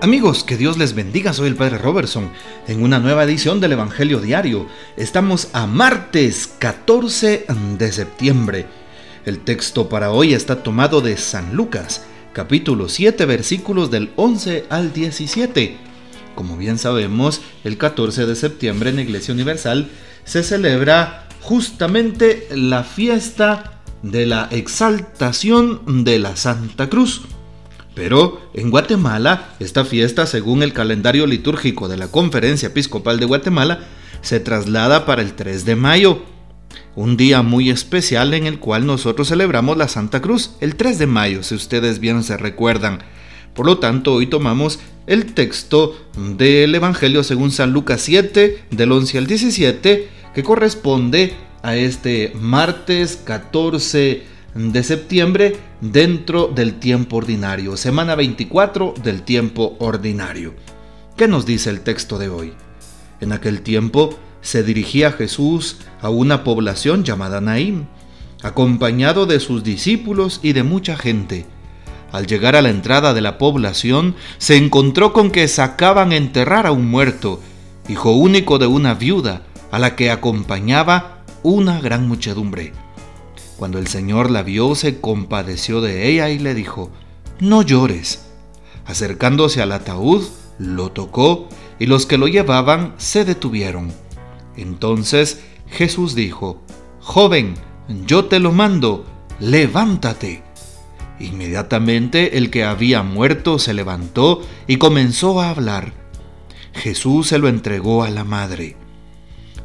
Amigos, que Dios les bendiga, soy el Padre Robertson en una nueva edición del Evangelio Diario. Estamos a martes 14 de septiembre. El texto para hoy está tomado de San Lucas, capítulo 7, versículos del 11 al 17. Como bien sabemos, el 14 de septiembre en la Iglesia Universal se celebra justamente la fiesta de la exaltación de la Santa Cruz. Pero en Guatemala, esta fiesta, según el calendario litúrgico de la Conferencia Episcopal de Guatemala, se traslada para el 3 de mayo, un día muy especial en el cual nosotros celebramos la Santa Cruz, el 3 de mayo, si ustedes bien se recuerdan. Por lo tanto, hoy tomamos el texto del Evangelio según San Lucas 7, del 11 al 17, que corresponde a este martes 14 de septiembre dentro del tiempo ordinario, semana 24 del tiempo ordinario. ¿Qué nos dice el texto de hoy? En aquel tiempo se dirigía Jesús a una población llamada Naim, acompañado de sus discípulos y de mucha gente. Al llegar a la entrada de la población, se encontró con que sacaban a enterrar a un muerto, hijo único de una viuda, a la que acompañaba una gran muchedumbre. Cuando el Señor la vio, se compadeció de ella y le dijo, No llores. Acercándose al ataúd, lo tocó y los que lo llevaban se detuvieron. Entonces Jesús dijo, Joven, yo te lo mando, levántate. Inmediatamente el que había muerto se levantó y comenzó a hablar. Jesús se lo entregó a la madre.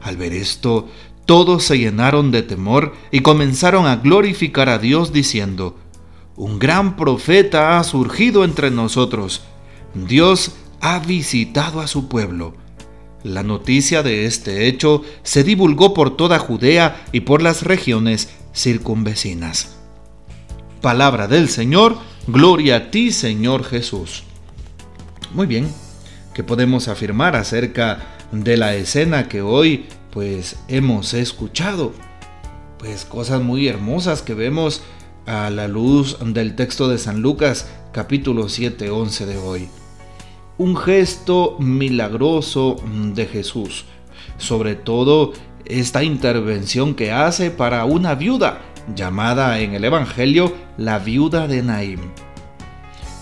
Al ver esto, todos se llenaron de temor y comenzaron a glorificar a Dios diciendo, Un gran profeta ha surgido entre nosotros. Dios ha visitado a su pueblo. La noticia de este hecho se divulgó por toda Judea y por las regiones circunvecinas. Palabra del Señor, gloria a ti Señor Jesús. Muy bien, ¿qué podemos afirmar acerca de la escena que hoy pues hemos escuchado pues cosas muy hermosas que vemos a la luz del texto de San Lucas capítulo 7 11 de hoy. Un gesto milagroso de Jesús, sobre todo esta intervención que hace para una viuda llamada en el Evangelio la viuda de Naim.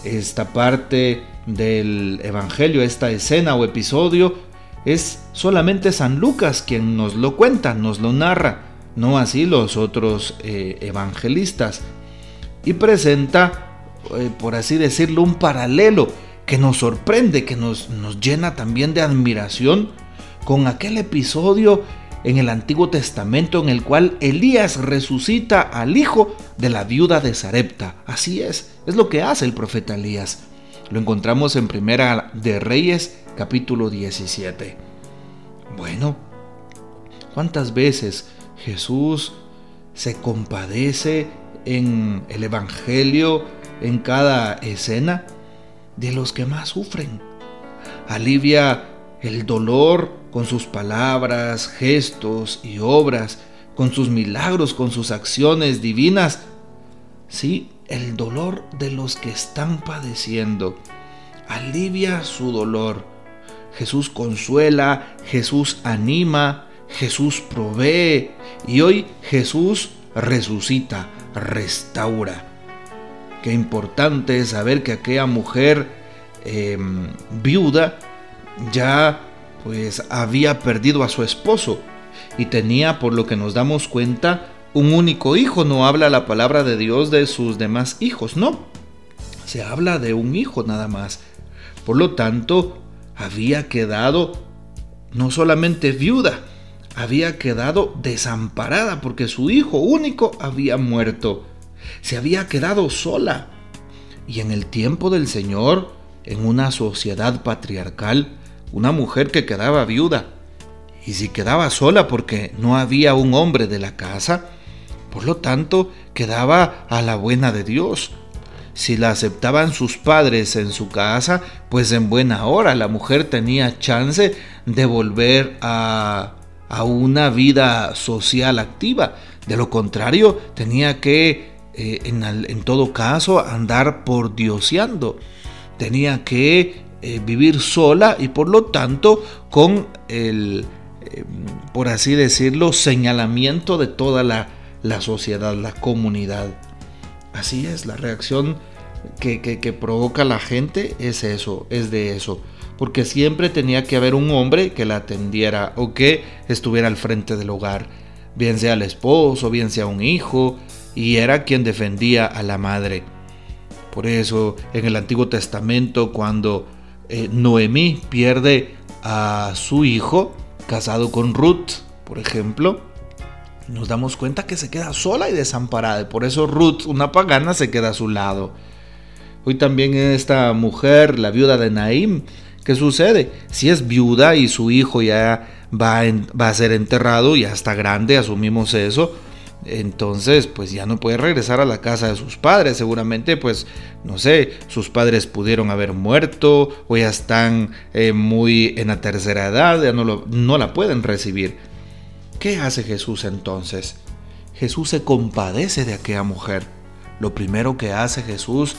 Esta parte del Evangelio, esta escena o episodio es solamente San Lucas quien nos lo cuenta, nos lo narra, no así los otros eh, evangelistas. Y presenta, eh, por así decirlo, un paralelo que nos sorprende, que nos, nos llena también de admiración con aquel episodio en el Antiguo Testamento en el cual Elías resucita al hijo de la viuda de Sarepta. Así es, es lo que hace el profeta Elías. Lo encontramos en Primera de Reyes capítulo 17. Bueno, ¿cuántas veces Jesús se compadece en el Evangelio, en cada escena, de los que más sufren? Alivia el dolor con sus palabras, gestos y obras, con sus milagros, con sus acciones divinas. Sí, el dolor de los que están padeciendo. Alivia su dolor Jesús consuela, Jesús anima, Jesús provee y hoy Jesús resucita, restaura. Qué importante es saber que aquella mujer em, viuda ya pues había perdido a su esposo y tenía por lo que nos damos cuenta un único hijo, no habla la palabra de Dios de sus demás hijos, no, se habla de un hijo nada más. Por lo tanto, había quedado no solamente viuda, había quedado desamparada porque su hijo único había muerto. Se había quedado sola. Y en el tiempo del Señor, en una sociedad patriarcal, una mujer que quedaba viuda, y si quedaba sola porque no había un hombre de la casa, por lo tanto quedaba a la buena de Dios. Si la aceptaban sus padres en su casa, pues en buena hora la mujer tenía chance de volver a, una vida social activa. De lo contrario, tenía que, eh, en, en, todo caso, andar por dioseando. Tenía que eh, vivir sola y por lo tanto con el, eh, por así decirlo, señalamiento de toda la, la sociedad, la comunidad. Así es, la reacción que, provoca la gente es eso, es de eso. Porque siempre tenía que haber un hombre que la atendiera o que estuviera al frente del hogar, bien sea el esposo, bien sea un hijo, y era quien defendía a la madre. Por eso en el Antiguo Testamento cuando eh, Noemí pierde a su hijo casado con Ruth, por ejemplo, nos damos cuenta que se queda sola y desamparada. por eso Ruth, una pagana, se queda a su lado. Hoy también esta mujer, la viuda de Naim, ¿qué sucede? Si es viuda y su hijo ya va, a ser enterrado, ya está grande, asumimos eso, entonces pues ya no puede regresar a la casa de sus padres. Seguramente pues no sé, sus padres pudieron haber muerto o ya están eh, muy en la tercera edad, ya no la pueden recibir. ¿Qué hace Jesús entonces? Jesús se compadece de aquella mujer. Lo primero que hace Jesús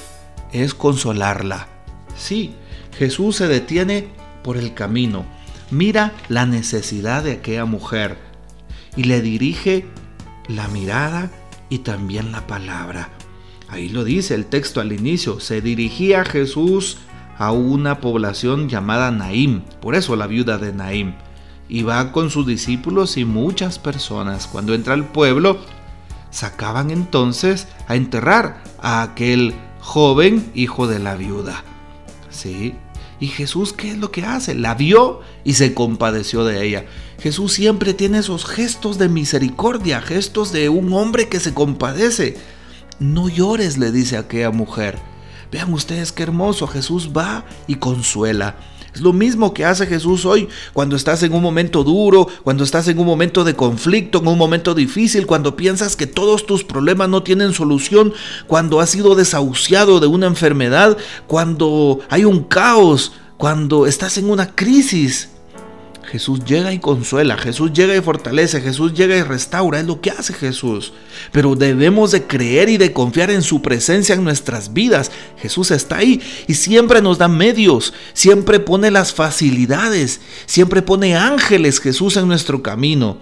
es consolarla. Sí, Jesús se detiene por el camino, mira la necesidad de aquella mujer y le dirige la mirada y también la palabra. Ahí lo dice el texto al inicio, se dirigía Jesús a una población llamada Naim, por eso la viuda de Naim, y va con sus discípulos y muchas personas. Cuando entra al pueblo, sacaban entonces a enterrar a aquel joven hijo de la viuda. ¿Sí? ¿Y Jesús qué es lo que hace? La vio y se compadeció de ella. Jesús siempre tiene esos gestos de misericordia, gestos de un hombre que se compadece. No llores, le dice a aquella mujer. Vean ustedes qué hermoso, Jesús va y consuela. Es lo mismo que hace Jesús hoy cuando estás en un momento duro, cuando estás en un momento de conflicto, en un momento difícil, cuando piensas que todos tus problemas no tienen solución, cuando has sido desahuciado de una enfermedad, cuando hay un caos, cuando estás en una crisis. Jesús llega y consuela, Jesús llega y fortalece, Jesús llega y restaura, es lo que hace Jesús. Pero debemos de creer y de confiar en su presencia en nuestras vidas. Jesús está ahí y siempre nos da medios, siempre pone las facilidades, siempre pone ángeles Jesús en nuestro camino.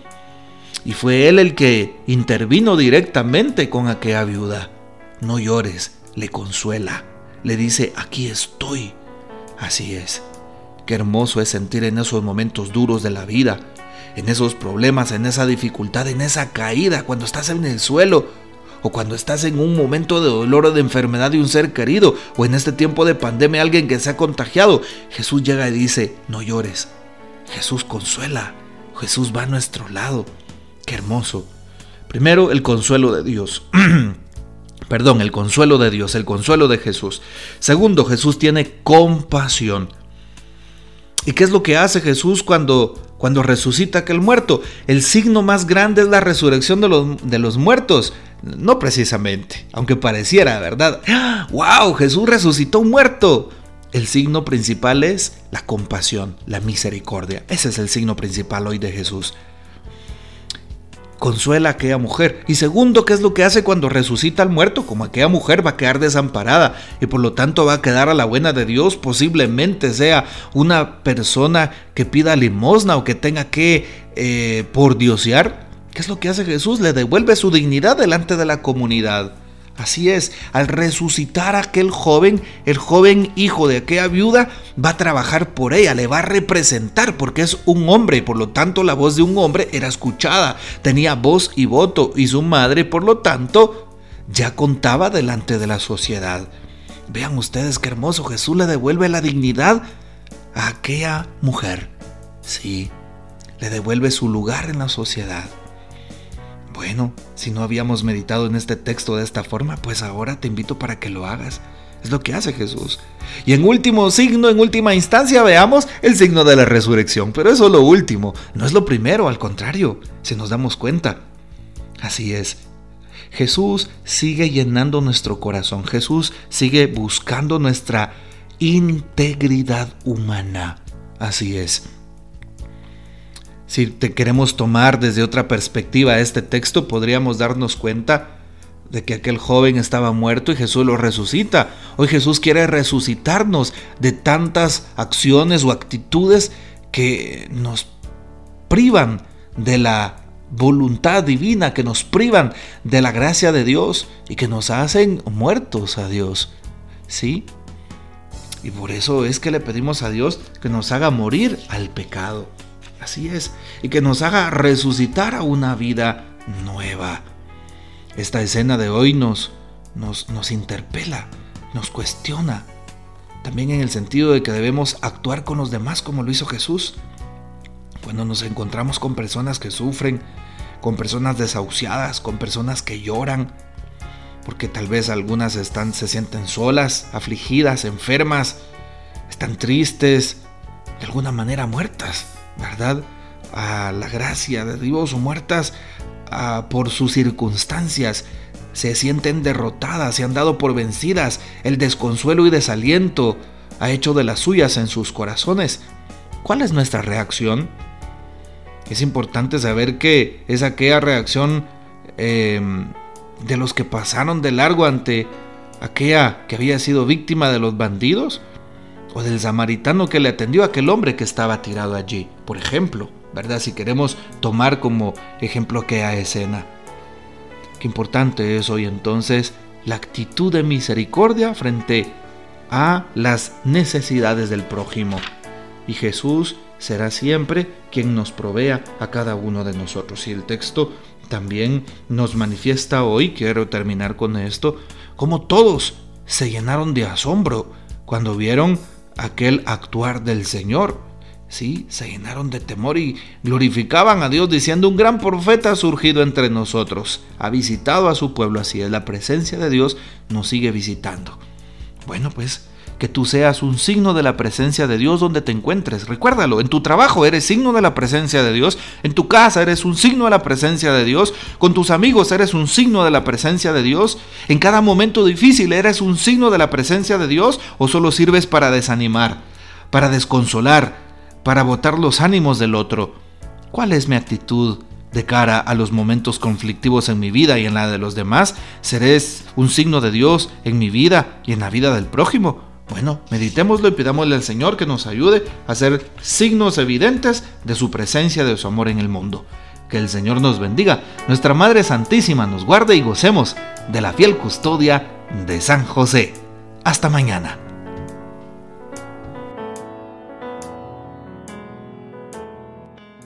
Y fue Él el que intervino directamente con aquella viuda. No llores, le consuela, le dice, aquí estoy. Así es. Qué hermoso es sentir en esos momentos duros de la vida, en esos problemas, en esa dificultad, en esa caída, cuando estás en el suelo, o cuando estás en un momento de dolor o de enfermedad de un ser querido, o en este tiempo de pandemia alguien que se ha contagiado. Jesús llega y dice, no llores. Jesús consuela. Jesús va a nuestro lado. Qué hermoso. Primero, el consuelo de Dios. Perdón, el consuelo de Dios, el consuelo de Jesús. Segundo, Jesús tiene compasión. ¿Y qué es lo que hace Jesús cuando, cuando resucita aquel muerto? El signo más grande es la resurrección de los, de los muertos. No precisamente, aunque pareciera, ¿verdad? ¡Wow! Jesús resucitó un muerto. El signo principal es la compasión, la misericordia. Ese es el signo principal hoy de Jesús consuela a aquella mujer. Y segundo, ¿qué es lo que hace cuando resucita al muerto? Como aquella mujer va a quedar desamparada y por lo tanto va a quedar a la buena de Dios, posiblemente sea una persona que pida limosna o que tenga que eh, por diosear. ¿Qué es lo que hace Jesús? Le devuelve su dignidad delante de la comunidad. Así es, al resucitar a aquel joven, el joven hijo de aquella viuda va a trabajar por ella, le va a representar porque es un hombre por lo tanto la voz de un hombre era escuchada, tenía voz y voto y su madre por lo tanto ya contaba delante de la sociedad. Vean ustedes qué hermoso, Jesús le devuelve la dignidad a aquella mujer. Sí, le devuelve su lugar en la sociedad. Bueno, si no habíamos meditado en este texto de esta forma, pues ahora te invito para que lo hagas. Es lo que hace Jesús. Y en último signo, en última instancia, veamos el signo de la resurrección. Pero eso es lo último, no es lo primero, al contrario, si nos damos cuenta. Así es. Jesús sigue llenando nuestro corazón. Jesús sigue buscando nuestra integridad humana. Así es. Si te queremos tomar desde otra perspectiva este texto, podríamos darnos cuenta de que aquel joven estaba muerto y Jesús lo resucita. Hoy Jesús quiere resucitarnos de tantas acciones o actitudes que nos privan de la voluntad divina, que nos privan de la gracia de Dios y que nos hacen muertos a Dios. ¿Sí? Y por eso es que le pedimos a Dios que nos haga morir al pecado. Así es. Y que nos haga resucitar a una vida nueva. Esta escena de hoy nos, nos, nos interpela, nos cuestiona. También en el sentido de que debemos actuar con los demás como lo hizo Jesús. Cuando nos encontramos con personas que sufren, con personas desahuciadas, con personas que lloran, porque tal vez algunas están, se sienten solas, afligidas, enfermas, están tristes, de alguna manera muertas, ¿verdad? A la gracia de Dios o muertas por sus circunstancias. Se sienten derrotadas, se han dado por vencidas, el desconsuelo y desaliento ha hecho de las suyas en sus corazones. ¿Cuál es nuestra reacción? Es importante saber que es aquella reacción em, de los que pasaron de largo ante aquella que había sido víctima de los bandidos o del samaritano que le atendió a aquel hombre que estaba tirado allí, por ejemplo, ¿verdad? Si queremos tomar como ejemplo aquella escena. Qué importante es hoy entonces la actitud de misericordia frente a las necesidades del prójimo. Y Jesús será siempre quien nos provea a cada uno de nosotros. Y el texto también nos manifiesta hoy, quiero terminar con esto, como todos se llenaron de asombro cuando vieron aquel actuar del Señor. Sí, se llenaron de temor y glorificaban a Dios diciendo, un gran profeta ha surgido entre nosotros, ha visitado a su pueblo, así es, la presencia de Dios nos sigue visitando. Bueno, pues que tú seas un signo de la presencia de Dios donde te encuentres. Recuérdalo, en tu trabajo eres signo de la presencia de Dios, en tu casa eres un signo de la presencia de Dios, con tus amigos eres un signo de la presencia de Dios, en cada momento difícil eres un signo de la presencia de Dios o solo sirves para desanimar, para desconsolar, para botar los ánimos del otro. ¿Cuál es mi actitud? de cara a los momentos conflictivos en mi vida y en la de los demás, seré un signo de Dios en mi vida y en la vida del prójimo. Bueno, meditémoslo y pidámosle al Señor que nos ayude a hacer signos evidentes de su presencia, de su amor en el mundo. Que el Señor nos bendiga, nuestra Madre Santísima nos guarde y gocemos de la fiel custodia de San José. Hasta mañana.